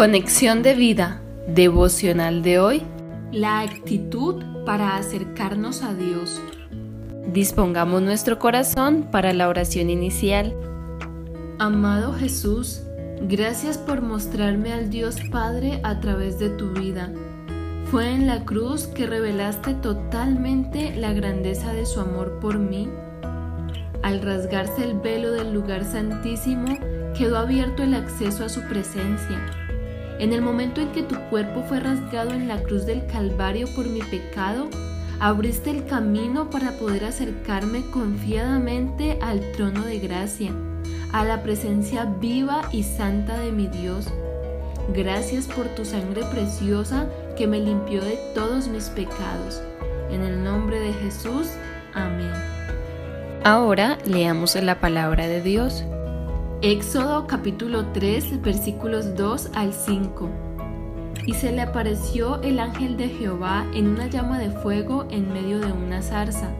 Conexión de vida devocional de hoy. La actitud para acercarnos a Dios. Dispongamos nuestro corazón para la oración inicial. Amado Jesús, gracias por mostrarme al Dios Padre a través de tu vida. Fue en la cruz que revelaste totalmente la grandeza de su amor por mí. Al rasgarse el velo del lugar santísimo, quedó abierto el acceso a su presencia en el momento en que tu cuerpo fue rasgado en la cruz del Calvario por mi pecado, abriste el camino para poder acercarme confiadamente al trono de gracia, a la presencia viva y santa de mi Dios. Gracias por tu sangre preciosa que me limpió de todos mis pecados. En el nombre de Jesús, amén. Ahora leamos la palabra de Dios. Éxodo capítulo 3 versículos 2 al 5. Y se le apareció el ángel de Jehová en una llama de fuego en medio de una zarza.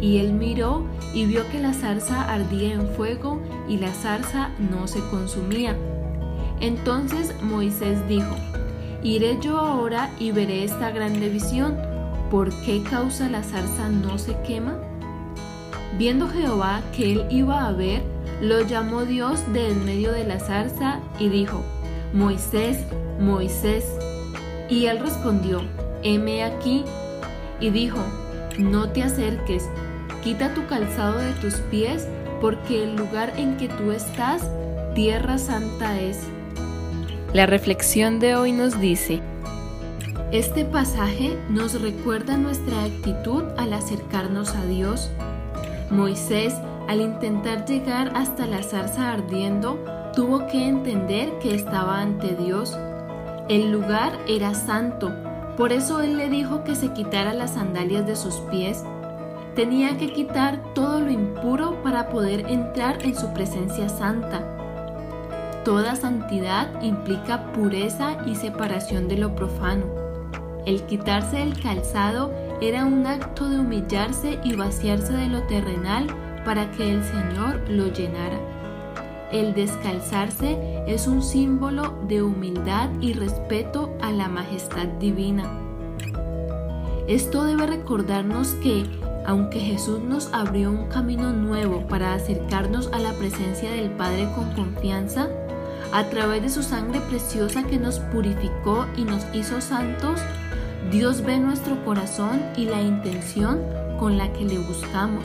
Y él miró y vio que la zarza ardía en fuego y la zarza no se consumía. Entonces Moisés dijo, Iré yo ahora y veré esta grande visión. ¿Por qué causa la zarza no se quema? Viendo Jehová que él iba a ver, lo llamó Dios de en medio de la zarza y dijo, Moisés, Moisés. Y él respondió, heme aquí. Y dijo, no te acerques, quita tu calzado de tus pies, porque el lugar en que tú estás, tierra santa es. La reflexión de hoy nos dice, este pasaje nos recuerda nuestra actitud al acercarnos a Dios. Moisés al intentar llegar hasta la zarza ardiendo, tuvo que entender que estaba ante Dios. El lugar era santo, por eso Él le dijo que se quitara las sandalias de sus pies. Tenía que quitar todo lo impuro para poder entrar en su presencia santa. Toda santidad implica pureza y separación de lo profano. El quitarse el calzado era un acto de humillarse y vaciarse de lo terrenal para que el Señor lo llenara. El descalzarse es un símbolo de humildad y respeto a la majestad divina. Esto debe recordarnos que, aunque Jesús nos abrió un camino nuevo para acercarnos a la presencia del Padre con confianza, a través de su sangre preciosa que nos purificó y nos hizo santos, Dios ve nuestro corazón y la intención con la que le buscamos.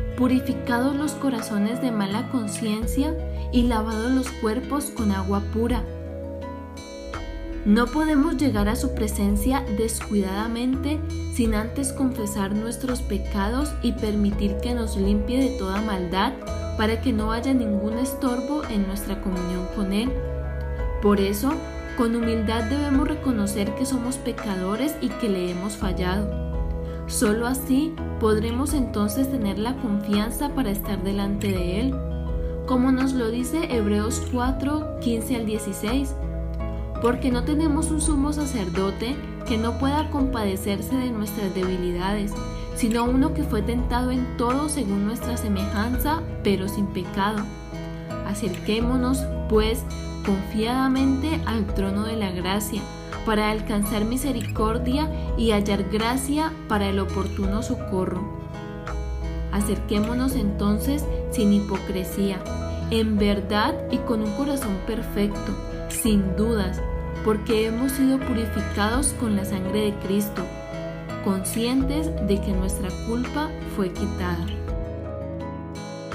purificados los corazones de mala conciencia y lavados los cuerpos con agua pura. No podemos llegar a su presencia descuidadamente sin antes confesar nuestros pecados y permitir que nos limpie de toda maldad para que no haya ningún estorbo en nuestra comunión con Él. Por eso, con humildad debemos reconocer que somos pecadores y que le hemos fallado. Solo así podremos entonces tener la confianza para estar delante de Él, como nos lo dice Hebreos 4, 15 al 16, porque no tenemos un sumo sacerdote que no pueda compadecerse de nuestras debilidades, sino uno que fue tentado en todo según nuestra semejanza, pero sin pecado. Acerquémonos, pues, confiadamente al trono de la gracia para alcanzar misericordia y hallar gracia para el oportuno socorro. Acerquémonos entonces sin hipocresía, en verdad y con un corazón perfecto, sin dudas, porque hemos sido purificados con la sangre de Cristo, conscientes de que nuestra culpa fue quitada.